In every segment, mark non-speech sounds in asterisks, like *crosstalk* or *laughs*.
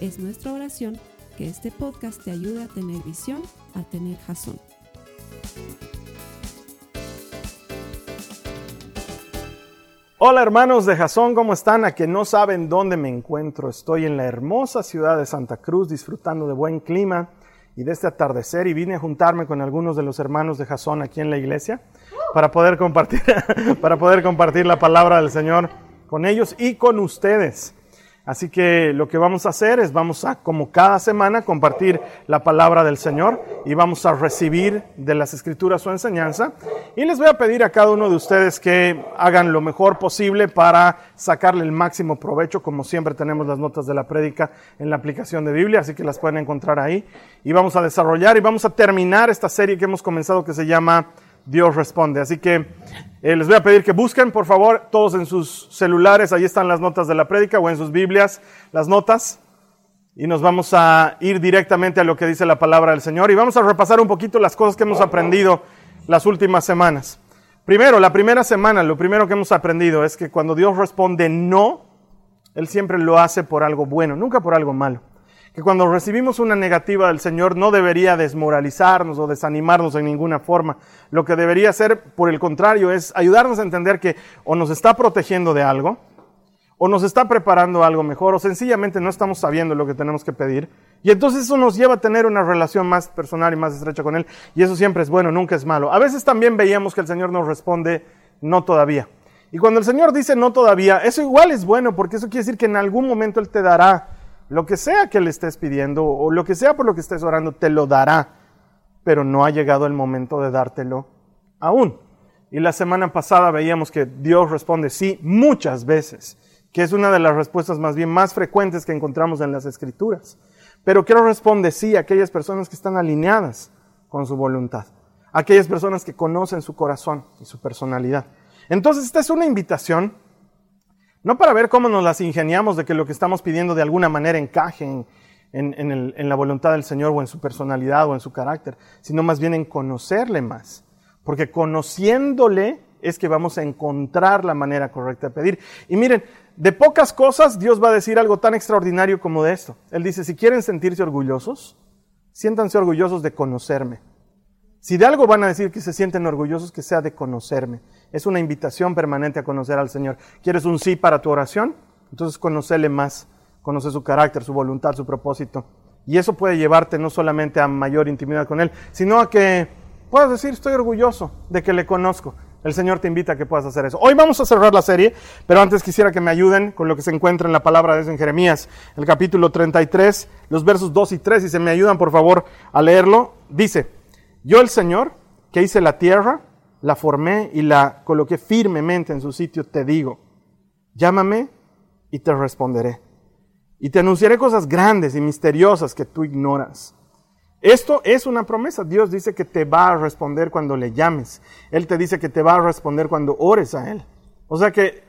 Es nuestra oración que este podcast te ayude a tener visión, a tener jazón. Hola hermanos de Jazón, ¿cómo están? A que no saben dónde me encuentro. Estoy en la hermosa ciudad de Santa Cruz disfrutando de buen clima y de este atardecer y vine a juntarme con algunos de los hermanos de Jazón aquí en la iglesia para poder compartir, *laughs* para poder compartir la palabra del Señor con ellos y con ustedes. Así que lo que vamos a hacer es vamos a, como cada semana, compartir la palabra del Señor y vamos a recibir de las escrituras su enseñanza. Y les voy a pedir a cada uno de ustedes que hagan lo mejor posible para sacarle el máximo provecho. Como siempre tenemos las notas de la prédica en la aplicación de Biblia, así que las pueden encontrar ahí. Y vamos a desarrollar y vamos a terminar esta serie que hemos comenzado que se llama Dios responde. Así que eh, les voy a pedir que busquen, por favor, todos en sus celulares, ahí están las notas de la prédica o en sus Biblias, las notas. Y nos vamos a ir directamente a lo que dice la palabra del Señor y vamos a repasar un poquito las cosas que hemos aprendido las últimas semanas. Primero, la primera semana, lo primero que hemos aprendido es que cuando Dios responde no, Él siempre lo hace por algo bueno, nunca por algo malo que cuando recibimos una negativa del Señor no debería desmoralizarnos o desanimarnos en ninguna forma. Lo que debería hacer, por el contrario, es ayudarnos a entender que o nos está protegiendo de algo, o nos está preparando algo mejor, o sencillamente no estamos sabiendo lo que tenemos que pedir. Y entonces eso nos lleva a tener una relación más personal y más estrecha con Él. Y eso siempre es bueno, nunca es malo. A veces también veíamos que el Señor nos responde no todavía. Y cuando el Señor dice no todavía, eso igual es bueno, porque eso quiere decir que en algún momento Él te dará lo que sea que le estés pidiendo o lo que sea por lo que estés orando, te lo dará, pero no ha llegado el momento de dártelo aún. Y la semana pasada veíamos que Dios responde sí muchas veces, que es una de las respuestas más bien más frecuentes que encontramos en las escrituras. Pero quiero responde sí a aquellas personas que están alineadas con su voluntad, aquellas personas que conocen su corazón y su personalidad. Entonces esta es una invitación no para ver cómo nos las ingeniamos de que lo que estamos pidiendo de alguna manera encaje en, la voluntad del Señor o en su personalidad o en su carácter, sino más bien en conocerle más. Porque conociéndole es que vamos a encontrar la manera correcta de pedir. Y miren, de pocas cosas Dios va a decir algo tan extraordinario como de esto. Él dice, si quieren sentirse orgullosos, siéntanse orgullosos de conocerme. Si de algo van a decir que se sienten orgullosos, que sea de conocerme. Es una invitación permanente a conocer al Señor. ¿Quieres un sí para tu oración? Entonces conocerle más, conoce su carácter, su voluntad, su propósito. Y eso puede llevarte no solamente a mayor intimidad con Él, sino a que puedas decir, estoy orgulloso de que le conozco. El Señor te invita a que puedas hacer eso. Hoy vamos a cerrar la serie, pero antes quisiera que me ayuden con lo que se encuentra en la palabra de Dios Jeremías, el capítulo 33, los versos 2 y 3, y se me ayudan por favor a leerlo. Dice, yo el Señor, que hice la tierra, la formé y la coloqué firmemente en su sitio, te digo, llámame y te responderé. Y te anunciaré cosas grandes y misteriosas que tú ignoras. Esto es una promesa. Dios dice que te va a responder cuando le llames. Él te dice que te va a responder cuando ores a Él. O sea que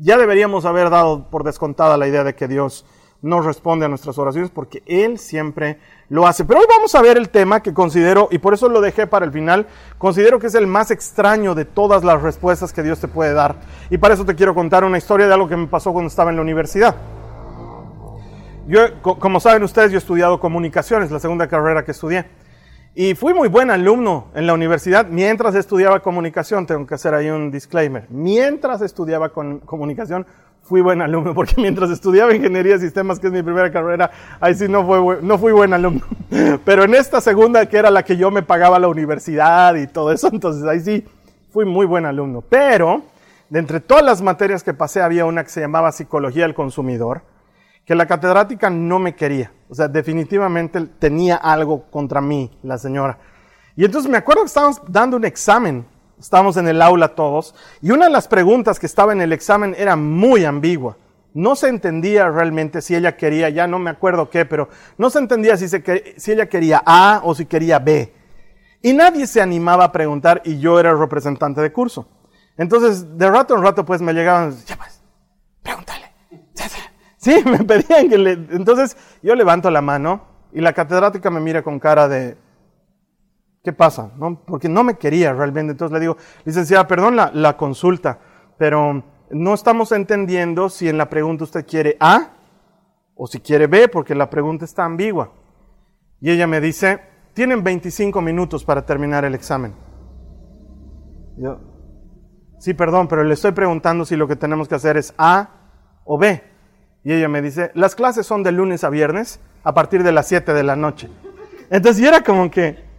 ya deberíamos haber dado por descontada la idea de que Dios no responde a nuestras oraciones porque Él siempre lo hace. Pero hoy vamos a ver el tema que considero, y por eso lo dejé para el final, considero que es el más extraño de todas las respuestas que Dios te puede dar. Y para eso te quiero contar una historia de algo que me pasó cuando estaba en la universidad. Yo, como saben ustedes, yo he estudiado comunicaciones, la segunda carrera que estudié. Y fui muy buen alumno en la universidad mientras estudiaba comunicación, tengo que hacer ahí un disclaimer. Mientras estudiaba con comunicación, fui buen alumno, *laughs* porque mientras estudiaba ingeniería de sistemas, que es mi primera carrera, ahí sí no, fue, no fui buen alumno. *laughs* Pero en esta segunda, que era la que yo me pagaba la universidad y todo eso, *laughs* entonces ahí sí fui muy buen alumno. Pero, de entre todas las materias que pasé, había una que se llamaba Psicología del Consumidor, que la catedrática no me quería. O sea, definitivamente tenía algo contra mí, la señora. Y entonces me acuerdo que estábamos dando un examen Estábamos en el aula todos y una de las preguntas que estaba en el examen era muy ambigua. No se entendía realmente si ella quería, ya no me acuerdo qué, pero no se entendía si, se, si ella quería A o si quería B. Y nadie se animaba a preguntar y yo era el representante de curso. Entonces, de rato en rato, pues me llegaban, ya pues, pregúntale. *laughs* Sí, me pedían que le... Entonces, yo levanto la mano y la catedrática me mira con cara de, ¿qué pasa? ¿No? Porque no me quería realmente. Entonces le digo, licenciada, perdón la, consulta, pero no estamos entendiendo si en la pregunta usted quiere A o si quiere B, porque la pregunta está ambigua. Y ella me dice, tienen 25 minutos para terminar el examen. Yo, sí, perdón, pero le estoy preguntando si lo que tenemos que hacer es A o B. Y ella me dice, las clases son de lunes a viernes a partir de las 7 de la noche. Entonces yo era como que,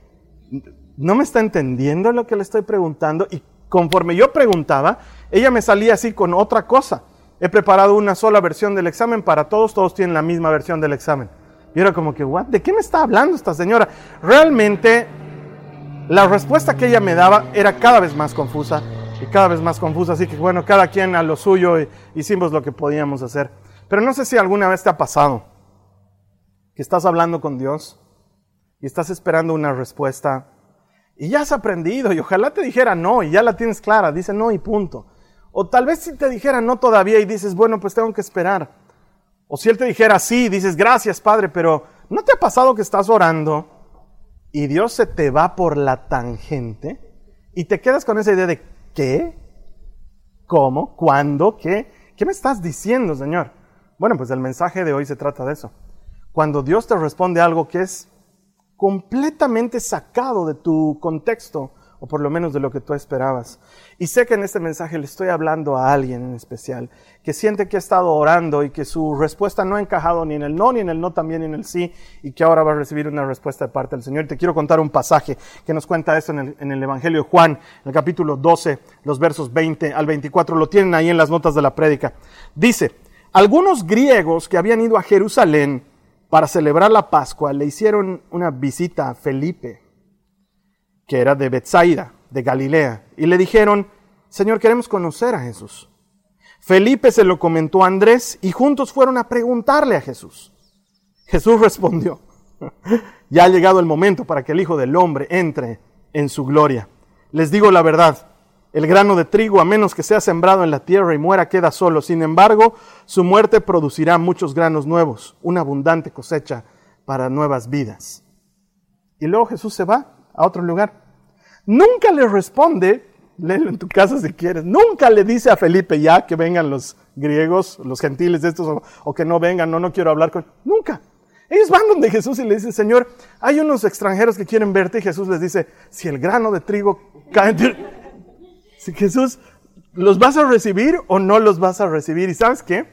no me está entendiendo lo que le estoy preguntando y conforme yo preguntaba, ella me salía así con otra cosa. He preparado una sola versión del examen para todos, todos tienen la misma versión del examen. Y era como que. ¿De qué me está hablando esta señora? Realmente, la respuesta que ella me daba era cada vez más confusa y cada vez más confusa. Así que, bueno, cada quien a lo suyo hicimos lo que podíamos hacer. Pero no sé si alguna vez te ha pasado que estás hablando con Dios y estás esperando una respuesta y ya has aprendido y ojalá te dijera no y ya la tienes clara, dice no y punto. O tal vez si te dijera no todavía y dices, bueno, pues tengo que esperar. O si él te dijera sí, dices, gracias Padre, pero ¿no te ha pasado que estás orando y Dios se te va por la tangente y te quedas con esa idea de ¿qué? ¿Cómo? ¿Cuándo? ¿Qué? ¿Qué me estás diciendo, Señor? Bueno, pues el mensaje de hoy se trata de eso. Cuando Dios te responde algo que es completamente sacado de tu contexto, o por lo menos de lo que tú esperabas. Y sé que en este mensaje le estoy hablando a alguien en especial, que siente que ha estado orando y que su respuesta no ha encajado ni en el no, ni en el no, también en el sí, y que ahora va a recibir una respuesta de parte del Señor. Te quiero contar un pasaje que nos cuenta esto en el, en el Evangelio de Juan, en el capítulo 12, los versos 20 al 24, lo tienen ahí en las notas de la prédica. Dice, algunos griegos que habían ido a Jerusalén, para celebrar la Pascua, le hicieron una visita a Felipe, que era de Bethsaida, de Galilea, y le dijeron, Señor, queremos conocer a Jesús. Felipe se lo comentó a Andrés y juntos fueron a preguntarle a Jesús. Jesús respondió, ya ha llegado el momento para que el Hijo del Hombre entre en su gloria. Les digo la verdad, el grano de trigo, a menos que sea sembrado en la tierra y muera, queda solo. Sin embargo, su muerte producirá muchos granos nuevos, una abundante cosecha para nuevas vidas. Y luego Jesús se va a otro lugar. Nunca le responde, léelo en tu casa si quieres, nunca le dice a Felipe ya que vengan los griegos, los gentiles de estos, o, que no vengan, no, no quiero hablar con... Nunca. Ellos van donde Jesús y le dicen, Señor, hay unos extranjeros que quieren verte y Jesús les dice, si el grano de trigo cae... Si Jesús, ¿los vas a recibir o no los vas a recibir? Y sabes qué?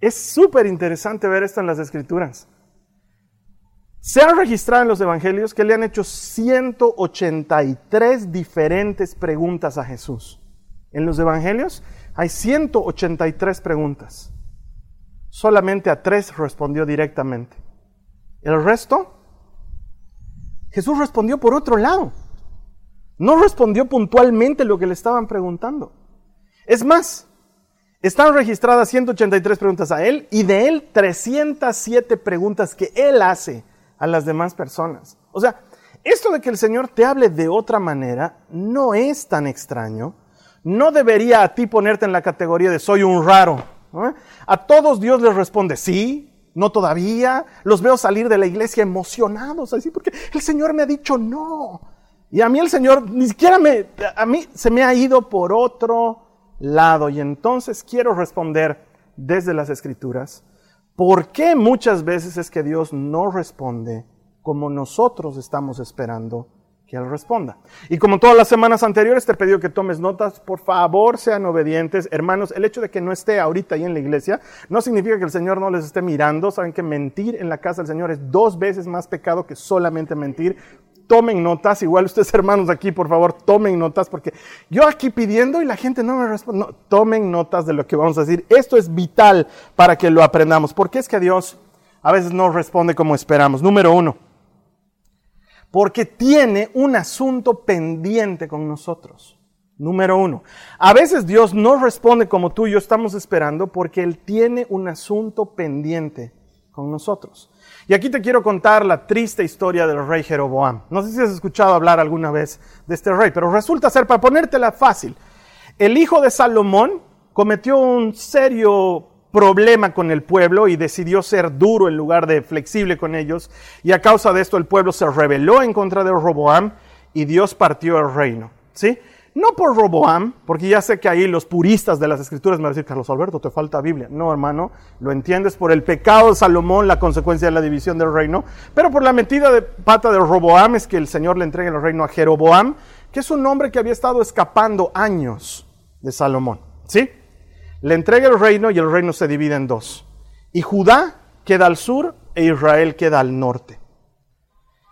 Es súper interesante ver esto en las escrituras. Se ha registrado en los evangelios que le han hecho 183 diferentes preguntas a Jesús. En los evangelios hay 183 preguntas. Solamente a tres respondió directamente. El resto, Jesús respondió por otro lado. No respondió puntualmente lo que le estaban preguntando. Es más, están registradas 183 preguntas a él y de él 307 preguntas que él hace a las demás personas. O sea, esto de que el Señor te hable de otra manera no es tan extraño. No debería a ti ponerte en la categoría de soy un raro. A todos Dios les responde sí, no todavía. Los veo salir de la iglesia emocionados así porque el Señor me ha dicho no. Y a mí el Señor ni siquiera me, a mí se me ha ido por otro lado. Y entonces quiero responder desde las escrituras, ¿por qué muchas veces es que Dios no responde como nosotros estamos esperando que Él responda. Y como todas las semanas anteriores, te pido que tomes notas. Por favor, sean obedientes. Hermanos, el hecho de que no esté ahorita ahí en la iglesia no significa que el Señor no les esté mirando. Saben que mentir en la casa del Señor es dos veces más pecado que solamente mentir tomen notas, igual ustedes *laughs* hermanos aquí, por favor, tomen notas, porque yo aquí pidiendo y la gente no me responde, tomen notas de lo que vamos a decir. Esto es vital para que lo aprendamos, porque es que Dios a veces no responde como esperamos. Número uno, porque tiene un asunto pendiente con nosotros. Número uno, a veces Dios no responde como tú y yo estamos esperando porque Él tiene un asunto pendiente con nosotros. Y aquí te quiero contar la triste historia del rey Jeroboam. No sé si has escuchado hablar alguna vez de este rey, pero resulta ser, para ponértela fácil, el hijo de Salomón cometió un serio problema con el pueblo y decidió ser duro en lugar de flexible con ellos. Y a causa de esto el pueblo se rebeló en contra de Roboam y Dios partió el reino. ¿Sí? No por Roboam, porque ya sé que ahí los puristas de las escrituras me van a decir, Carlos Alberto, te falta Biblia. No, hermano, lo entiendes por el pecado de Salomón, la consecuencia de la división del reino, pero por la metida de pata de Roboam es que el Señor le entrega el reino a Jeroboam, que es un hombre que había estado escapando años de Salomón. ¿Sí? Le entrega el reino y el reino se divide en dos. Y Judá queda al sur e Israel queda al norte.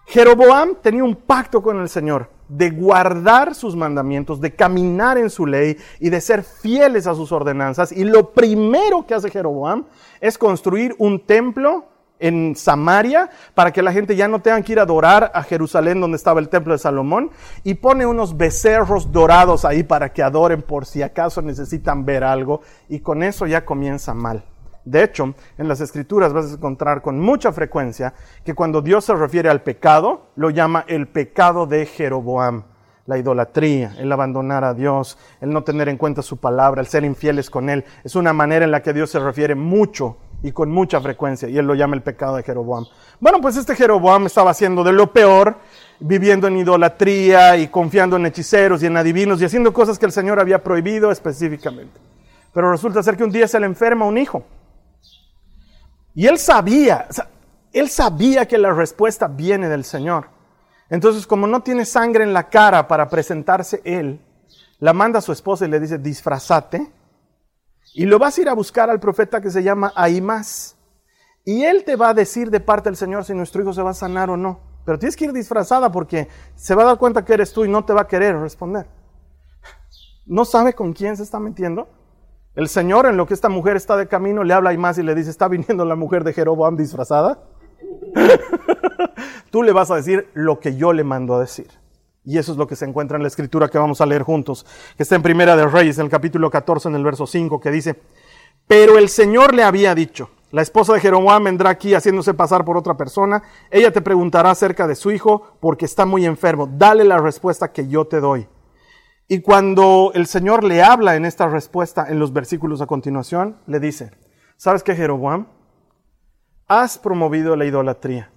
Jeroboam tenía un pacto con el Señor de guardar sus mandamientos, de caminar en su ley y de ser fieles a sus ordenanzas. Y lo primero que hace Jeroboam es construir un templo en Samaria para que la gente ya no tenga que ir a adorar a Jerusalén donde estaba el templo de Salomón y pone unos becerros dorados ahí para que adoren por si acaso necesitan ver algo y con eso ya comienza mal. De hecho, en las escrituras vas a encontrar con mucha frecuencia que cuando Dios se refiere al pecado, lo llama el pecado de Jeroboam. La idolatría, el abandonar a Dios, el no tener en cuenta su palabra, el ser infieles con Él, es una manera en la que Dios se refiere mucho y con mucha frecuencia, y Él lo llama el pecado de Jeroboam. Bueno, pues este Jeroboam estaba haciendo de lo peor, viviendo en idolatría y confiando en hechiceros y en adivinos y haciendo cosas que el Señor había prohibido específicamente. Pero resulta ser que un día se le enferma un hijo. Y él sabía, él sabía que la respuesta viene del Señor. Entonces, como no tiene sangre en la cara para presentarse él, la manda a su esposa y le dice, disfrazate y lo vas a ir a buscar al profeta que se llama Ahimás. Y él te va a decir de parte del Señor si nuestro hijo se va a sanar o no. Pero tienes que ir disfrazada porque se va a dar cuenta que eres tú y no te va a querer responder. ¿No sabe con quién se está metiendo? El Señor, en lo que esta mujer está de camino, le habla y más y le dice, ¿está viniendo la mujer de Jeroboam disfrazada? *laughs* Tú le vas a decir lo que yo le mando a decir. Y eso es lo que se encuentra en la escritura que vamos a leer juntos, que está en Primera de Reyes, en el capítulo 14, en el verso 5, que dice, pero el Señor le había dicho, la esposa de Jeroboam vendrá aquí haciéndose pasar por otra persona, ella te preguntará acerca de su hijo porque está muy enfermo, dale la respuesta que yo te doy. Y cuando el Señor le habla en esta respuesta en los versículos a continuación, le dice, ¿sabes qué, Jeroboam? Has promovido la idolatría,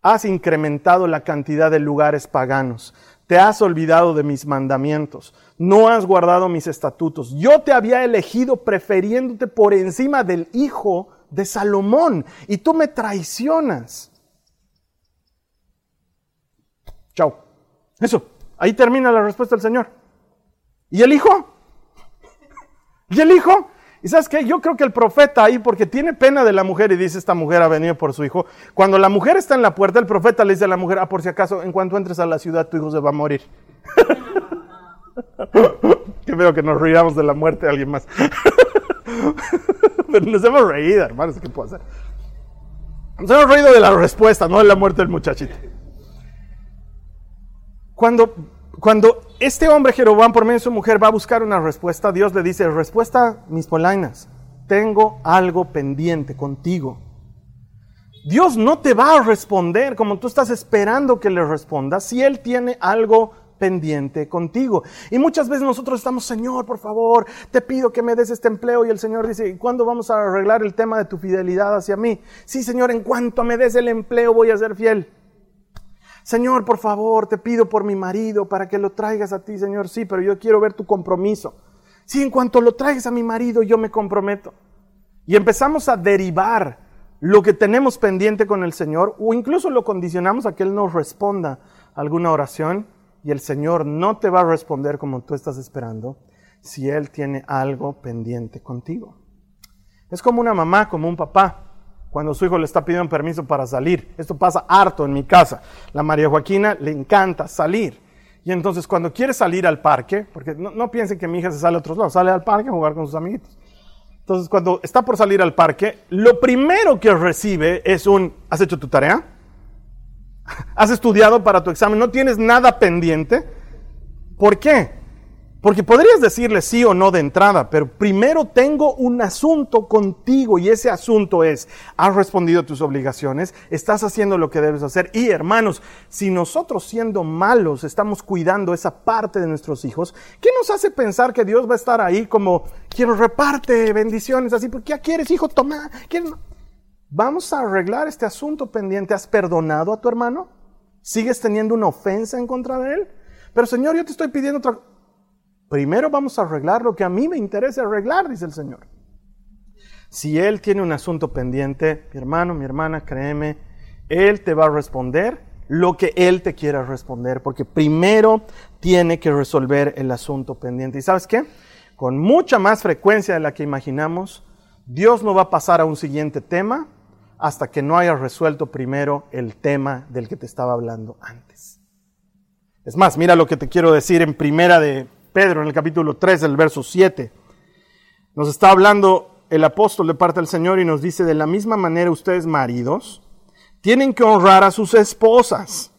has incrementado la cantidad de lugares paganos, te has olvidado de mis mandamientos, no has guardado mis estatutos. Yo te había elegido prefiriéndote por encima del hijo de Salomón y tú me traicionas. Chao. Eso, ahí termina la respuesta del Señor. ¿Y el hijo? ¿Y el hijo? Y sabes qué, yo creo que el profeta ahí, porque tiene pena de la mujer y dice, esta mujer ha venido por su hijo, cuando la mujer está en la puerta, el profeta le dice a la mujer, ah, por si acaso, en cuanto entres a la ciudad, tu hijo se va a morir. *laughs* que veo que nos riamos de la muerte de alguien más. *laughs* Nos hemos reído, hermanos, ¿qué puedo hacer? Nos hemos reído de la respuesta, no de la muerte del muchachito. Cuando cuando este hombre Jeroboam por medio de su mujer va a buscar una respuesta, Dios le dice, respuesta mis polainas, tengo algo pendiente contigo. Dios no te va a responder como tú estás esperando que le responda si Él tiene algo pendiente contigo. Y muchas veces nosotros estamos, Señor, por favor, te pido que me des este empleo. Y el Señor dice, ¿y cuándo vamos a arreglar el tema de tu fidelidad hacia mí? Sí, Señor, en cuanto me des el empleo voy a ser fiel. Señor, por favor, te pido por mi marido para que lo traigas a ti, Señor. Sí, pero yo quiero ver tu compromiso. Sí, en cuanto lo traigas a mi marido, yo me comprometo. Y empezamos a derivar lo que tenemos pendiente con el Señor o incluso lo condicionamos a que Él nos responda alguna oración y el Señor no te va a responder como tú estás esperando si Él tiene algo pendiente contigo. Es como una mamá, como un papá cuando su hijo le está pidiendo permiso para salir. Esto pasa harto en mi casa. La María Joaquina le encanta salir. Y entonces cuando quiere salir al parque, porque no, piensen que mi hija se sale a otros lados, sale al parque a jugar con sus amiguitos. Entonces cuando está por salir al parque, lo primero que recibe es un, ¿has hecho tu tarea? *laughs* ¿Has estudiado para tu examen? ¿No tienes nada pendiente? ¿Por qué? Porque podrías decirle sí o no de entrada, pero primero tengo un asunto contigo y ese asunto es, has respondido a tus obligaciones, estás haciendo lo que debes hacer. Y hermanos, si nosotros siendo malos estamos cuidando esa parte de nuestros hijos, ¿qué nos hace pensar que Dios va a estar ahí como quien reparte bendiciones así? Porque ya quieres, hijo, toma. Vamos a arreglar este asunto pendiente. ¿Has perdonado a tu hermano? ¿Sigues teniendo una ofensa en contra de él? Pero Señor, yo te estoy pidiendo otra Primero vamos a arreglar lo que a mí me interesa arreglar, dice el Señor. Si Él tiene un asunto pendiente, mi hermano, mi hermana, créeme, Él te va a responder lo que Él te quiera responder, porque primero tiene que resolver el asunto pendiente. ¿Y sabes qué? Con mucha más frecuencia de la que imaginamos, Dios no va a pasar a un siguiente tema hasta que no haya resuelto primero el tema del que te estaba hablando antes. Es más, mira lo que te quiero decir en primera de Pedro en el capítulo 3, el verso 7. Nos está hablando el apóstol de parte del Señor y nos dice, de la misma manera ustedes maridos tienen que honrar a sus esposas.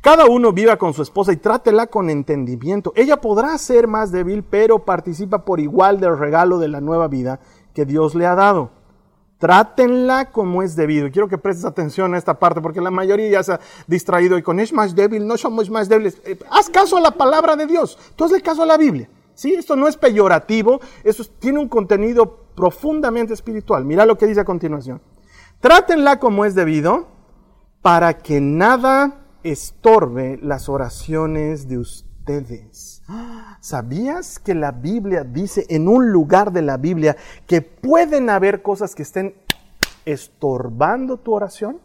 Cada uno viva con su esposa y trátela con entendimiento. Ella podrá ser más débil, pero participa por igual del regalo de la nueva vida que Dios le ha dado. Trátenla como es debido. Y quiero que prestes atención a esta parte porque la mayoría ya se ha distraído y con es más débil, no somos más débiles. Eh, haz caso a la palabra de Dios. Tú hazle caso a la Biblia. ¿Sí? Esto no es peyorativo, eso tiene un contenido profundamente espiritual. Mira lo que dice a continuación. Trátenla como es debido para que nada estorbe las oraciones de ustedes. ¿Sabías que la Biblia dice en un lugar de la Biblia que pueden haber cosas que estén estorbando tu oración?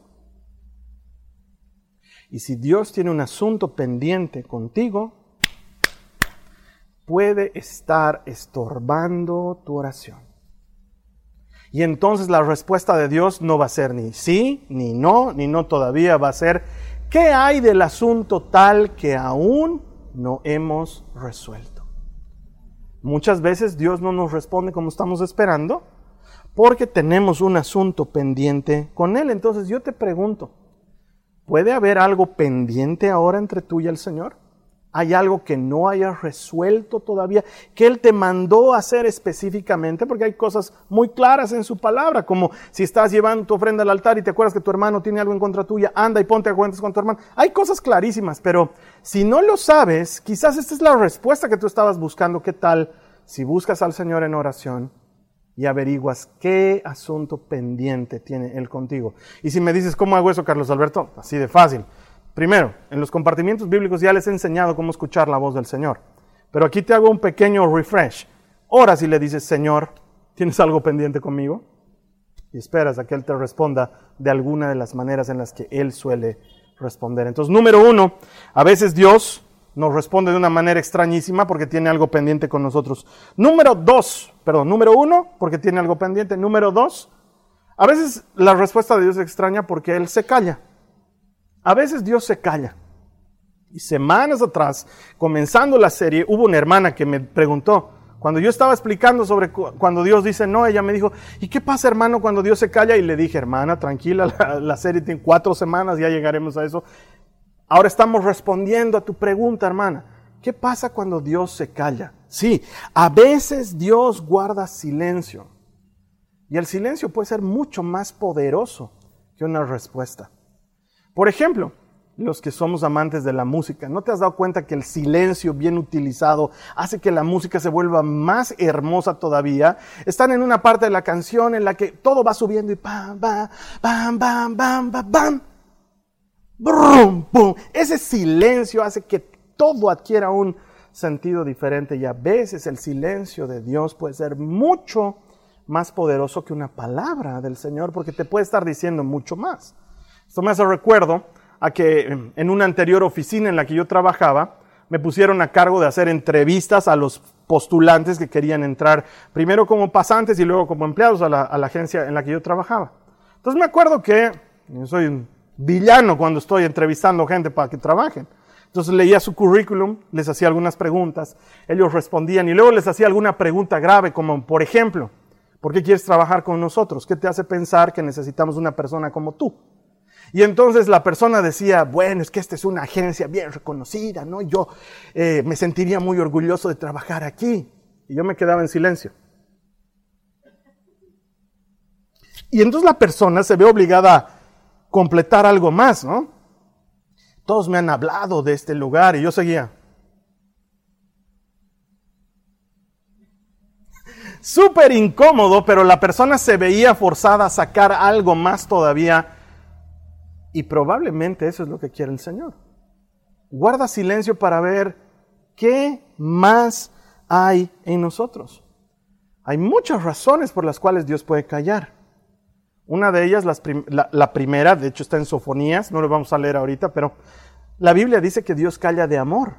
Y si Dios tiene un asunto pendiente contigo, puede estar estorbando tu oración. Y entonces la respuesta de Dios no va a ser ni sí, ni no, ni no todavía, va a ser, ¿qué hay del asunto tal que aún no hemos resuelto. Muchas veces Dios no nos responde como estamos esperando porque tenemos un asunto pendiente con Él. Entonces yo te pregunto, ¿puede haber algo pendiente ahora entre tú y el Señor? Hay algo que no hayas resuelto todavía, que Él te mandó hacer específicamente, porque hay cosas muy claras en su palabra, como si estás llevando tu ofrenda al altar y te acuerdas que tu hermano tiene algo en contra tuya, anda y ponte a cuentas con tu hermano. Hay cosas clarísimas, pero si no lo sabes, quizás esta es la respuesta que tú estabas buscando. ¿Qué tal si buscas al Señor en oración? y averiguas qué asunto pendiente tiene Él contigo. Y si me dices, ¿cómo hago eso, Carlos Alberto? Así de fácil. Primero, en los compartimientos bíblicos ya les he enseñado cómo escuchar la voz del Señor. Pero aquí te hago un pequeño refresh. Ora si le dices, Señor, ¿tienes algo pendiente conmigo? Y esperas a que Él te responda de alguna de las maneras en las que Él suele responder. Entonces, número uno, a veces Dios nos responde de una manera extrañísima porque tiene algo pendiente con nosotros. Número dos, perdón, número uno, porque tiene algo pendiente. Número dos, a veces la respuesta de Dios es extraña porque Él se calla. A veces Dios se calla. Y semanas atrás, comenzando la serie, hubo una hermana que me preguntó, cuando yo estaba explicando sobre cuando Dios dice no, ella me dijo, ¿y qué pasa hermano cuando Dios se calla? Y le dije, hermana, tranquila, *laughs* la, serie tiene cuatro semanas, ya llegaremos a eso. Ahora estamos respondiendo a tu pregunta, hermana. ¿Qué pasa cuando Dios se calla? Sí, a veces Dios guarda silencio. Y el silencio puede ser mucho más poderoso que una respuesta. Por ejemplo, los que somos amantes de la música, ¿no te has dado cuenta que el silencio bien utilizado hace que la música se vuelva más hermosa todavía? Están en una parte de la canción en la que todo va subiendo y pam, pam, pam, pam, pam, pam, pam. Brum, pum. Ese silencio hace que todo adquiera un sentido diferente y a veces el silencio de Dios puede ser mucho más poderoso que una palabra del Señor porque te puede estar diciendo mucho más. Esto me hace recuerdo a que en una anterior oficina en la que yo trabajaba, me pusieron a cargo de hacer entrevistas a los postulantes que querían entrar, primero como pasantes y luego como empleados a la, agencia en la que yo trabajaba. Entonces me acuerdo que soy un villano cuando estoy entrevistando gente para que trabajen. Entonces leía su currículum, les hacía algunas preguntas, ellos respondían y luego les hacía alguna pregunta grave como, por ejemplo, ¿por qué quieres trabajar con nosotros? ¿Qué te hace pensar que necesitamos una persona como tú? Y entonces la persona decía, bueno, es que esta es una agencia bien reconocida, ¿no? Yo eh, me sentiría muy orgulloso de trabajar aquí. Y yo me quedaba en silencio. Y entonces la persona se ve obligada a completar algo más, ¿no? Todos me han hablado de este lugar y yo seguía. Súper incómodo, pero la persona se veía forzada a sacar algo más todavía. Y probablemente eso es lo que quiere el Señor. Guarda silencio para ver qué más hay en nosotros. Hay muchas razones por las cuales Dios puede callar. Una de ellas, la, primera, de hecho está en Sofonías, no lo vamos a leer ahorita, pero la Biblia dice que Dios calla de amor.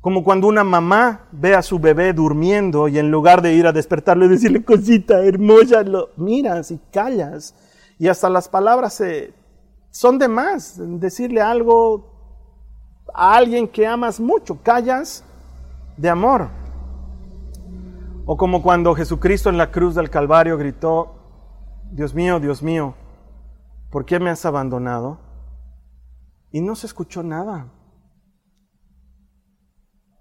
Como cuando una mamá ve a su bebé durmiendo y en lugar de ir a despertarlo y decirle cosita hermosa, lo miras y callas. Y hasta las palabras son de más. Decirle algo a alguien que amas mucho, callas de amor. O como cuando Jesucristo en la cruz del Calvario gritó, Dios mío, Dios mío, ¿por qué me has abandonado? Y no se escuchó nada.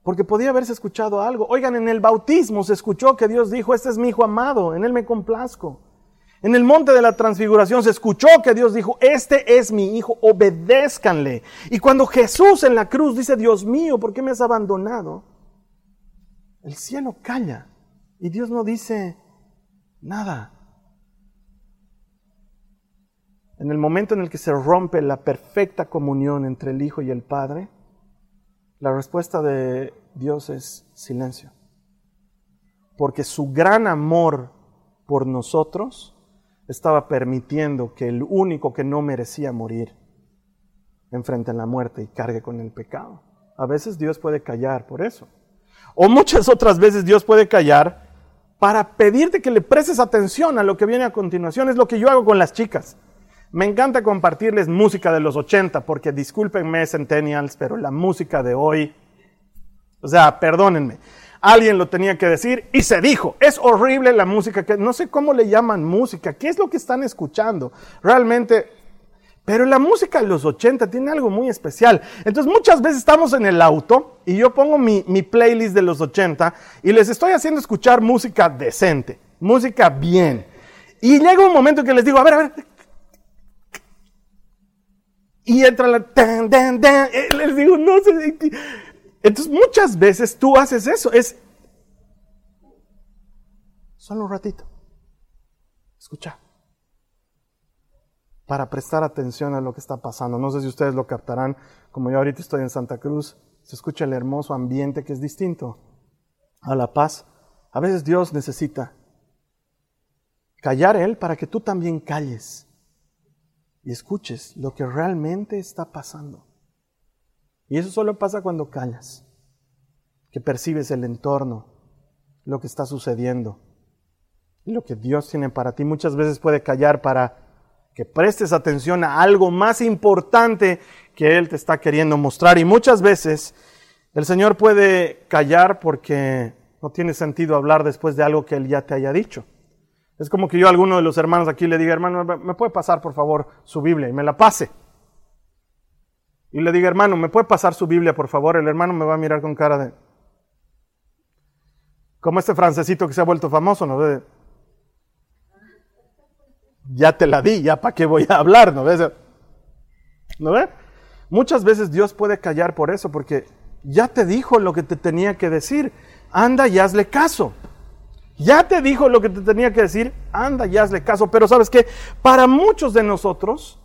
Porque podía haberse escuchado algo. Oigan, en el bautismo se escuchó que Dios dijo, este es mi hijo amado, en él me complazco. En el monte de la transfiguración se escuchó que Dios dijo, este es mi hijo, obedézcanle. Y cuando Jesús en la cruz dice, Dios mío, ¿por qué me has abandonado? El cielo calla y Dios no dice nada. En el momento en el que se rompe la perfecta comunión entre el Hijo y el Padre, la respuesta de Dios es silencio. Porque su gran amor por nosotros estaba permitiendo que el único que no merecía morir enfrente a la muerte y cargue con el pecado. A veces Dios puede callar por eso. O muchas otras veces Dios puede callar para pedirte que le prestes atención a lo que viene a continuación. Es lo que yo hago con las chicas. Me encanta compartirles música de los 80, porque discúlpenme, centennials, pero la música de hoy, o sea, perdónenme, alguien lo tenía que decir y se dijo, es horrible la música, que no sé cómo le llaman música, qué es lo que están escuchando. Realmente pero la música de los 80 tiene algo muy especial. Entonces muchas veces estamos en el auto y yo pongo mi, playlist de los 80 y les estoy haciendo escuchar música decente, música bien. Y llega un momento que les digo, a ver, a ver, y entra la... Dan, dan, dan, les digo, no sé. Entonces muchas veces tú haces eso. Es solo un ratito. Escucha. Para prestar atención a lo que está pasando. No sé si ustedes lo captarán. Como yo ahorita estoy en Santa Cruz, se escucha el hermoso ambiente que es distinto a la paz. A veces Dios necesita callar Él para que tú también calles y escuches lo que realmente está pasando. Y eso solo pasa cuando callas, que percibes el entorno, lo que está sucediendo y lo que Dios tiene para ti. Muchas veces puede callar para que prestes atención a algo más importante que Él te está queriendo mostrar. Y muchas veces el Señor puede callar porque no tiene sentido hablar después de algo que Él ya te haya dicho. Es como que yo a alguno de los hermanos aquí le diga, hermano, ¿me puede pasar por favor su Biblia? Y me la pase. Y le diga, hermano, ¿me puede pasar su Biblia por favor? El hermano me va a mirar con cara de... Como este francesito que se ha vuelto famoso, ¿no? ya te la di, ya para qué voy a hablar, ¿no ves? ¿No ve? Muchas veces Dios puede callar por eso, porque ya te dijo lo que te tenía que decir. Anda y hazle caso. Ya te dijo lo que te tenía que decir, anda y hazle caso. Pero sabes que para muchos de nosotros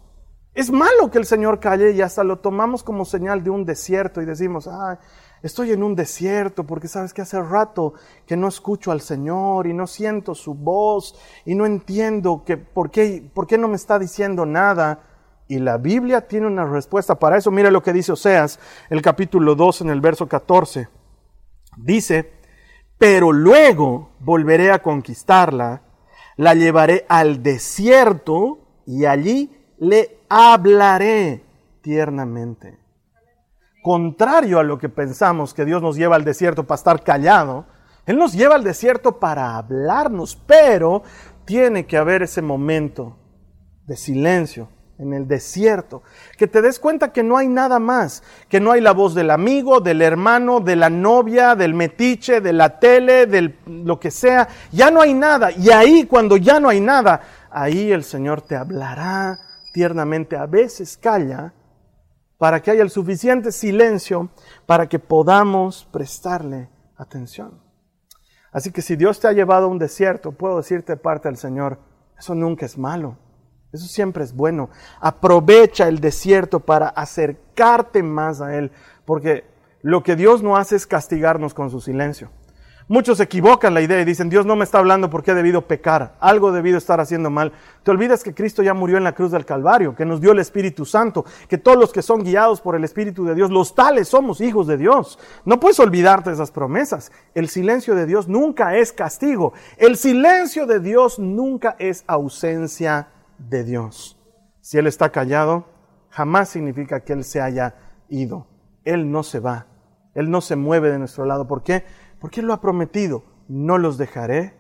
es malo que el Señor calle y hasta lo tomamos como señal de un desierto y decimos, ah, estoy en un desierto porque sabes que hace rato que no escucho al Señor y no siento su voz y no entiendo que, por, qué, por qué no me está diciendo nada. Y la Biblia tiene una respuesta para eso. Mira lo que dice Oseas, el capítulo 2 en el verso 14. Dice, pero luego volveré a conquistarla, la llevaré al desierto y allí le hablaré tiernamente. Contrario a lo que pensamos que Dios nos lleva al desierto para estar callado, Él nos lleva al desierto para hablarnos, pero tiene que haber ese momento de silencio en el desierto, que te des cuenta que no hay nada más, que no hay la voz del amigo, del hermano, de la novia, del metiche, de la tele, de lo que sea, ya no hay nada. Y ahí cuando ya no hay nada, ahí el Señor te hablará tiernamente, a veces calla, para que haya el suficiente silencio para que podamos prestarle atención. Así que si Dios te ha llevado a un desierto, puedo decirte parte del Señor, eso nunca es malo. Eso siempre es bueno. Aprovecha el desierto para acercarte más a Él, porque lo que Dios no hace es castigarnos con su silencio. Muchos equivocan la idea y dicen, Dios no me está hablando porque he debido pecar, algo debido estar haciendo mal. Te olvidas que Cristo ya murió en la cruz del Calvario, que nos dio el Espíritu Santo, que todos los que son guiados por el Espíritu de Dios, los tales somos hijos de Dios. No puedes olvidarte de esas promesas. El silencio de Dios nunca es castigo. El silencio de Dios nunca es ausencia de Dios. Si Él está callado, jamás significa que Él se haya ido. Él no se va. Él no se mueve de nuestro lado. ¿Por qué? Porque Él lo ha prometido. No los dejaré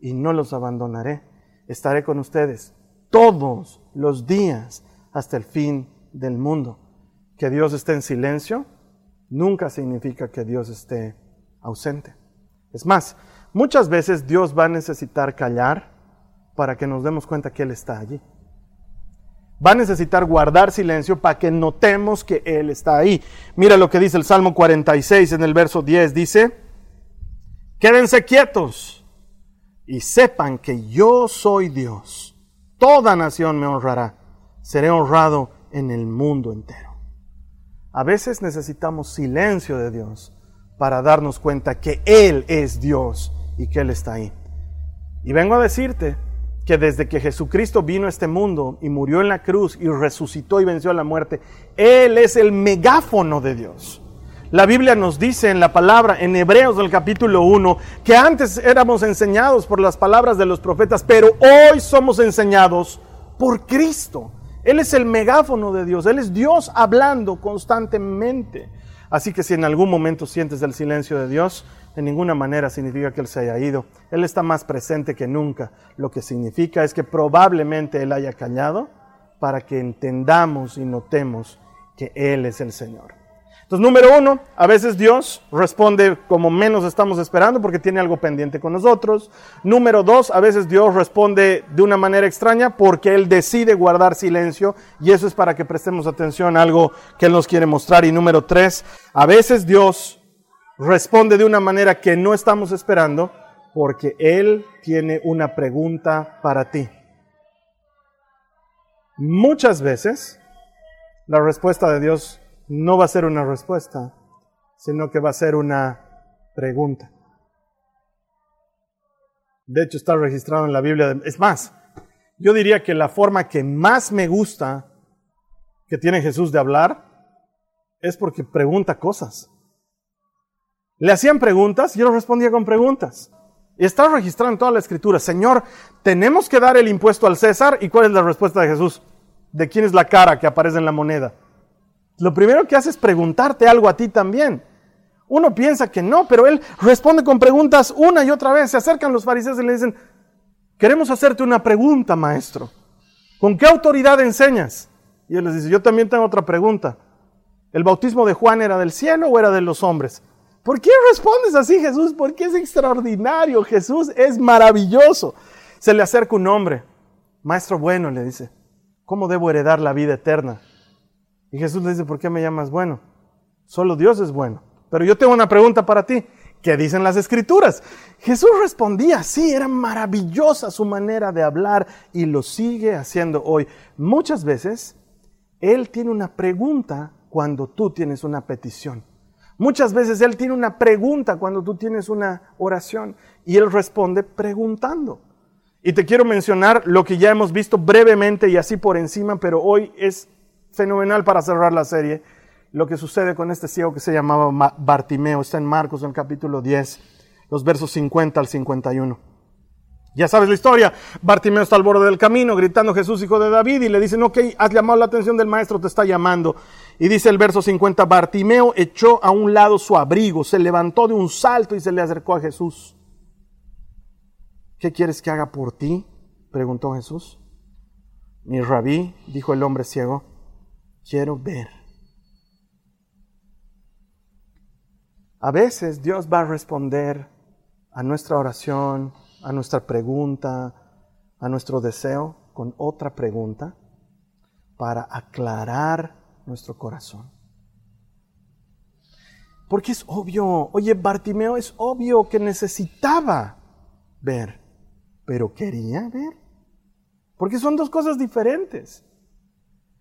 y no los abandonaré. Estaré con ustedes todos los días hasta el fin del mundo. Que Dios esté en silencio nunca significa que Dios esté ausente. Es más, muchas veces Dios va a necesitar callar para que nos demos cuenta que Él está allí. Va a necesitar guardar silencio para que notemos que Él está ahí. Mira lo que dice el Salmo 46 en el verso 10. Dice, quédense quietos y sepan que yo soy Dios. Toda nación me honrará. Seré honrado en el mundo entero. A veces necesitamos silencio de Dios para darnos cuenta que Él es Dios y que Él está ahí. Y vengo a decirte que desde que Jesucristo vino a este mundo y murió en la cruz y resucitó y venció a la muerte, Él es el megáfono de Dios. La Biblia nos dice en la palabra, en Hebreos del capítulo 1, que antes éramos enseñados por las palabras de los profetas, pero hoy somos enseñados por Cristo. Él es el megáfono de Dios, Él es Dios hablando constantemente. Así que si en algún momento sientes el silencio de Dios, de ninguna manera significa que Él se haya ido. Él está más presente que nunca. Lo que significa es que probablemente Él haya callado para que entendamos y notemos que Él es el Señor. Entonces, número uno, a veces Dios responde como menos estamos esperando porque tiene algo pendiente con nosotros. Número dos, a veces Dios responde de una manera extraña porque Él decide guardar silencio y eso es para que prestemos atención a algo que Él nos quiere mostrar. Y número tres, a veces Dios responde de una manera que no estamos esperando porque Él tiene una pregunta para ti. Muchas veces la respuesta de Dios no va a ser una respuesta, sino que va a ser una pregunta. De hecho, está registrado en la Biblia. Es más, yo diría que la forma que más me gusta que tiene Jesús de hablar es porque pregunta cosas. Le hacían preguntas y él respondía con preguntas. Y está registrado en toda la escritura, Señor, tenemos que dar el impuesto al César. ¿Y cuál es la respuesta de Jesús? ¿De quién es la cara que aparece en la moneda? Lo primero que hace es preguntarte algo a ti también. Uno piensa que no, pero él responde con preguntas una y otra vez. Se acercan los fariseos y le dicen, queremos hacerte una pregunta, maestro. ¿Con qué autoridad enseñas? Y él les dice, yo también tengo otra pregunta. ¿El bautismo de Juan era del cielo o era de los hombres? ¿Por qué respondes así, Jesús? Porque es extraordinario. Jesús es maravilloso. Se le acerca un hombre. Maestro bueno, le dice, ¿cómo debo heredar la vida eterna? Y Jesús le dice, ¿por qué me llamas bueno? Solo Dios es bueno. Pero yo tengo una pregunta para ti. ¿Qué dicen las escrituras? Jesús respondía, sí, era maravillosa su manera de hablar y lo sigue haciendo hoy. Muchas veces Él tiene una pregunta cuando tú tienes una petición. Muchas veces Él tiene una pregunta cuando tú tienes una oración y Él responde preguntando. Y te quiero mencionar lo que ya hemos visto brevemente y así por encima, pero hoy es fenomenal para cerrar la serie. Lo que sucede con este ciego que se llamaba Bartimeo, está en Marcos en el capítulo 10, los versos 50 al 51. Ya sabes la historia. Bartimeo está al borde del camino gritando Jesús, hijo de David, y le dicen, ok, has llamado la atención del maestro, te está llamando. Y dice el verso 50, Bartimeo echó a un lado su abrigo, se levantó de un salto y se le acercó a Jesús. ¿Qué quieres que haga por ti? preguntó Jesús. Mi rabí, dijo el hombre ciego, quiero ver. A veces Dios va a responder a nuestra oración, a nuestra pregunta, a nuestro deseo con otra pregunta para aclarar nuestro corazón. Porque es obvio, oye, Bartimeo es obvio que necesitaba ver, pero quería ver. Porque son dos cosas diferentes.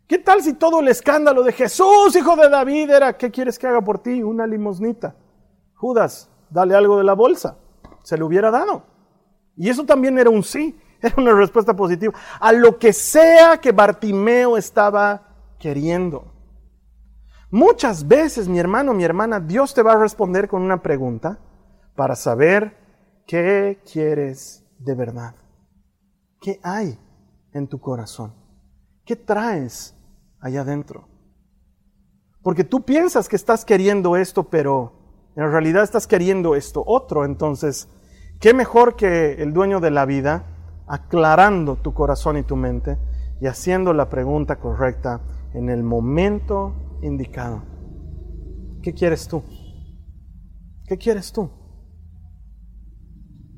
¿Qué tal si todo el escándalo de Jesús, hijo de David, era, ¿qué quieres que haga por ti? Una limosnita. Judas, dale algo de la bolsa. Se le hubiera dado. Y eso también era un sí, *laughs* era una respuesta positiva. A lo que sea que Bartimeo estaba queriendo. Muchas veces, mi hermano, mi hermana, Dios te va a responder con una pregunta para saber qué quieres de verdad. ¿Qué hay en tu corazón? ¿Qué traes allá adentro? Porque tú piensas que estás queriendo esto, pero en realidad estás queriendo esto otro. Entonces, ¿qué mejor que el dueño de la vida aclarando tu corazón y tu mente y haciendo la pregunta correcta en el momento indicado? ¿Qué quieres tú? ¿Qué quieres tú?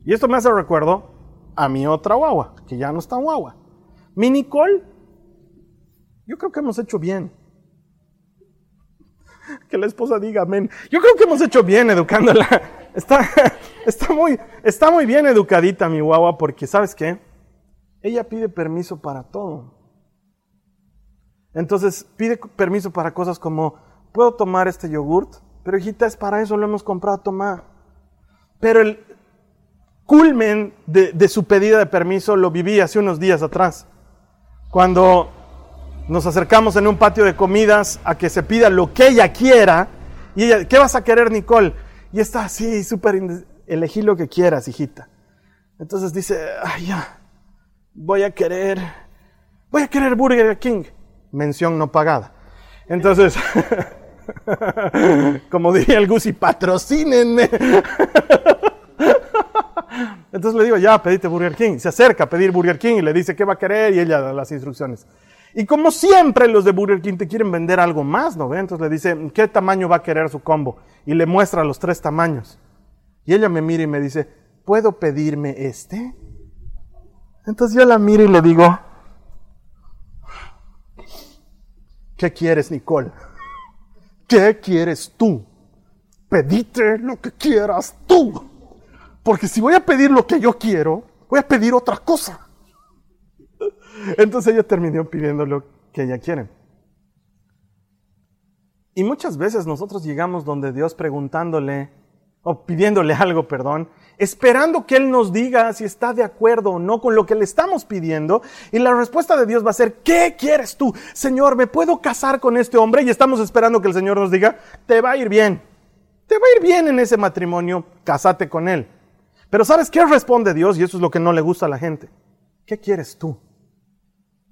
Y esto me hace recuerdo a mi otra guagua, que ya no está guagua. Mi Nicole, yo creo que hemos hecho bien. *laughs* Que la esposa diga amén. Yo creo que hemos hecho bien educándola. *laughs* Está, *laughs* está, muy, está muy bien educadita mi guagua porque, ¿sabes qué? Ella pide permiso para todo. Entonces pide permiso para cosas como, ¿puedo tomar este yogurt? Pero hijita, es para eso lo hemos comprado a tomar. Pero el culmen de, de su pedida de permiso lo viví hace unos días atrás cuando nos acercamos en un patio de comidas a que se pida lo que ella quiera, y ella, ¿qué vas a querer, Nicole? Y está así, súper, elegí lo que quieras, hijita. Entonces dice, ay, ya, voy a querer, voy a querer Burger King. Mención no pagada. Entonces, *laughs* como diría el Gusi, patrocínenme. *laughs* Entonces le digo, ya, pedite Burger King. Se acerca a pedir Burger King y le dice qué va a querer y ella da las instrucciones. Y como siempre los de Burger King te quieren vender algo más, ¿no? Entonces le dice, ¿qué tamaño va a querer su combo? Y le muestra los tres tamaños. Y ella me mira y me dice, ¿puedo pedirme este? Entonces yo la miro y le digo, ¿qué quieres, Nicole? ¿Qué quieres tú? Pedite lo que quieras tú. Porque si voy a pedir lo que yo quiero, voy a pedir otra cosa. Entonces ella terminó pidiendo lo que ella quiere. Y muchas veces nosotros llegamos donde Dios preguntándole, o pidiéndole algo, perdón, esperando que Él nos diga si está de acuerdo o no con lo que le estamos pidiendo. Y la respuesta de Dios va a ser, ¿qué quieres tú? Señor, ¿me puedo casar con este hombre? Y estamos esperando que el Señor nos diga, te va a ir bien. Te va a ir bien en ese matrimonio, casate con Él. Pero ¿sabes qué responde Dios? Y eso es lo que no le gusta a la gente. ¿Qué quieres tú?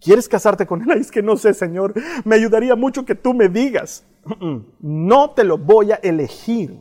¿Quieres casarte con él? *laughs* es que no sé, Señor. Me ayudaría mucho que tú me digas. No te lo voy a elegir.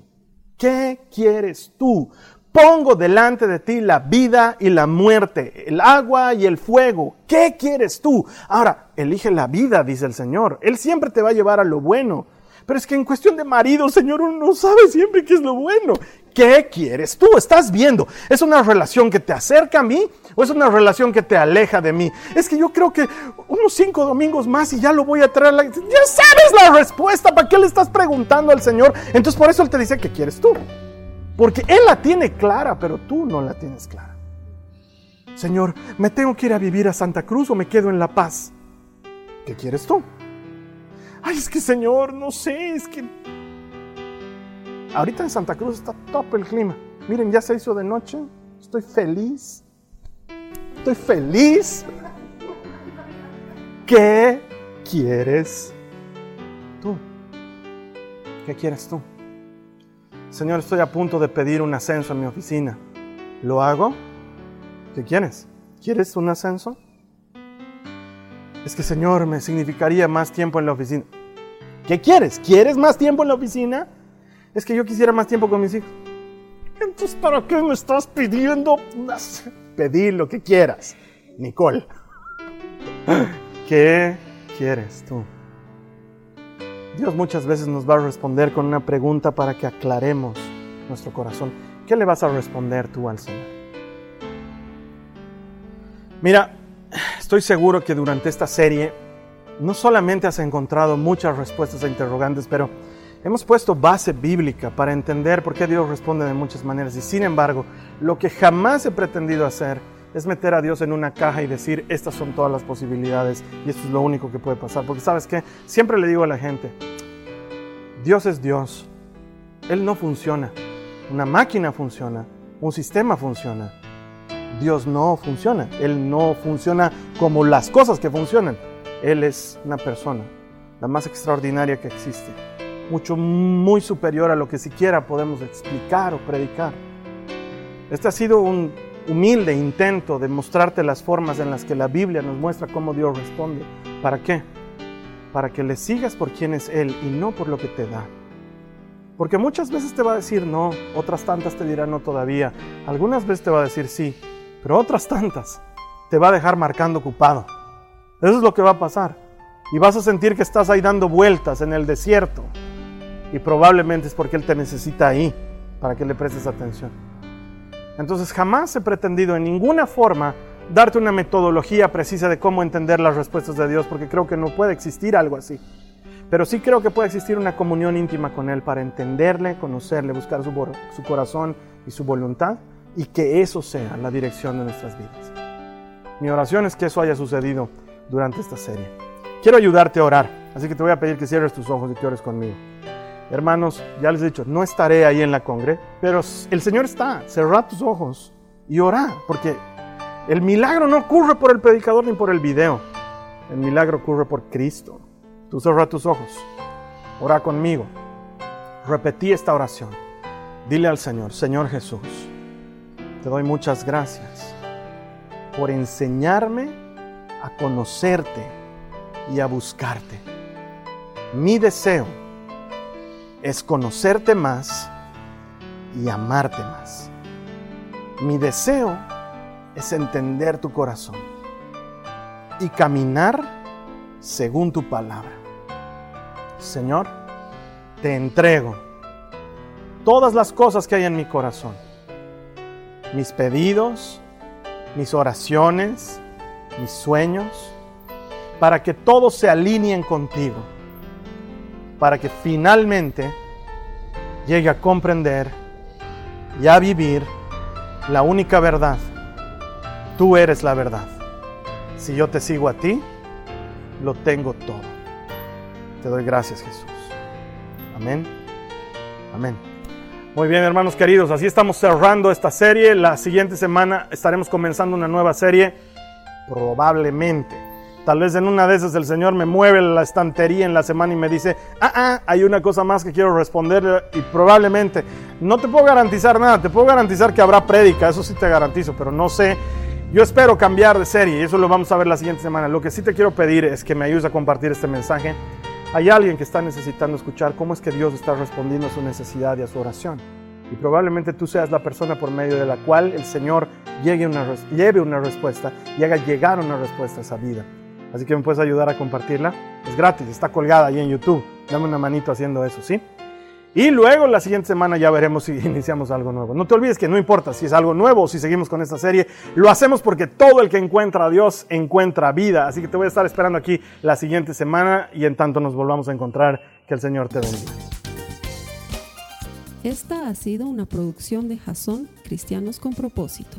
¿Qué quieres tú? Pongo delante de ti la vida y la muerte, el agua y el fuego. ¿Qué quieres tú? Ahora, elige la vida, dice el Señor. Él siempre te va a llevar a lo bueno. Pero es que en cuestión de marido, Señor, uno no sabe siempre qué es lo bueno. ¿Qué quieres tú? Estás viendo. ¿Es una relación que te acerca a mí o es una relación que te aleja de mí? Es que yo creo que unos cinco domingos más y ya lo voy a traer. Ya sabes la respuesta. ¿Para qué le estás preguntando al Señor? Entonces por eso Él te dice ¿qué quieres tú. Porque Él la tiene clara, pero tú no la tienes clara. Señor, ¿me tengo que ir a vivir a Santa Cruz o me quedo en La Paz? ¿Qué quieres tú? Ay, es que Señor, no sé, es que... Ahorita en Santa Cruz está top el clima. Miren, ya se hizo de noche. Estoy feliz. Estoy feliz. ¿Qué quieres tú? ¿Qué quieres tú? Señor, estoy a punto de pedir un ascenso en mi oficina. ¿Lo hago? ¿Qué quieres? ¿Quieres un ascenso? Es que, Señor, me significaría más tiempo en la oficina. ¿Qué quieres? ¿Quieres más tiempo en la oficina? Es que yo quisiera más tiempo con mis hijos. Entonces, ¿para qué me estás pidiendo? Pedir lo que quieras, Nicole. ¿Qué quieres tú? Dios muchas veces nos va a responder con una pregunta para que aclaremos nuestro corazón. ¿Qué le vas a responder tú al Señor? Mira, estoy seguro que durante esta serie no solamente has encontrado muchas respuestas a interrogantes, pero hemos puesto base bíblica para entender por qué Dios responde de muchas maneras. Y sin embargo, lo que jamás he pretendido hacer es meter a Dios en una caja y decir, estas son todas las posibilidades y esto es lo único que puede pasar. Porque sabes qué, siempre le digo a la gente, Dios es Dios. Él no funciona. Una máquina funciona, un sistema funciona. Dios no funciona. Él no funciona como las cosas que funcionan. Él es una persona, la más extraordinaria que existe. Mucho, muy superior a lo que siquiera podemos explicar o predicar. Este ha sido un humilde intento de mostrarte las formas en las que la Biblia nos muestra cómo Dios responde. ¿Para qué? Para que le sigas por quién es Él y no por lo que te da. Porque muchas veces te va a decir no, otras tantas te dirán no todavía, algunas veces te va a decir sí, pero otras tantas te va a dejar marcando ocupado. Eso es lo que va a pasar. Y vas a sentir que estás ahí dando vueltas en el desierto. Y probablemente es porque Él te necesita ahí para que le prestes atención. Entonces jamás he pretendido en ninguna forma darte una metodología precisa de cómo entender las respuestas de Dios, porque creo que no puede existir algo así. Pero sí creo que puede existir una comunión íntima con Él para entenderle, conocerle, buscar su, corazón y su voluntad, y que eso sea la dirección de nuestras vidas. Mi oración es que eso haya sucedido durante esta serie. Quiero ayudarte a orar, así que te voy a pedir que cierres tus ojos y que ores conmigo. Hermanos, ya les he dicho, no estaré ahí en la congre, pero el Señor está. Cerra tus ojos y ora, porque el milagro no ocurre por el predicador ni por el video. El milagro ocurre por Cristo. Tú cerra tus ojos. Ora conmigo. Repetí esta oración. Dile al Señor, Señor Jesús, te doy muchas gracias por enseñarme a conocerte y a buscarte. Mi deseo es conocerte más y amarte más. Mi deseo es entender tu corazón y caminar según tu palabra. Señor, te entrego todas las cosas que hay en mi corazón, mis pedidos, mis oraciones, mis sueños, para que todos se alineen contigo para que finalmente llegue a comprender y a vivir la única verdad. Tú eres la verdad. Si yo te sigo a ti, lo tengo todo. Te doy gracias Jesús. Amén. Amén. Muy bien, hermanos queridos, así estamos cerrando esta serie. La siguiente semana estaremos comenzando una nueva serie, probablemente Tal vez en una de esas el Señor me mueve la estantería en la semana y me dice, ah, ah, hay una cosa más que quiero responder y probablemente, no te puedo garantizar nada, te puedo garantizar que habrá prédica, eso sí te garantizo, pero no sé. Yo espero cambiar de serie y eso lo vamos a ver la siguiente semana. Lo que sí te quiero pedir es que me ayudes a compartir este mensaje. Hay alguien que está necesitando escuchar cómo es que Dios está respondiendo a su necesidad y a su oración. Y probablemente tú seas la persona por medio de la cual el Señor llegue una, lleve una respuesta y haga llegar una respuesta a esa vida. Así que me puedes ayudar a compartirla. Es gratis, está colgada ahí en YouTube. Dame una manito haciendo eso, ¿sí? Y luego la siguiente semana ya veremos si *laughs* iniciamos algo nuevo. No te olvides que no importa si es algo nuevo o si seguimos con esta serie, lo hacemos porque todo el que encuentra a Dios encuentra vida. Así que te voy a estar esperando aquí la siguiente semana y en tanto nos volvamos a encontrar, que el Señor te bendiga. Esta ha sido una producción de Jason Cristianos con Propósito.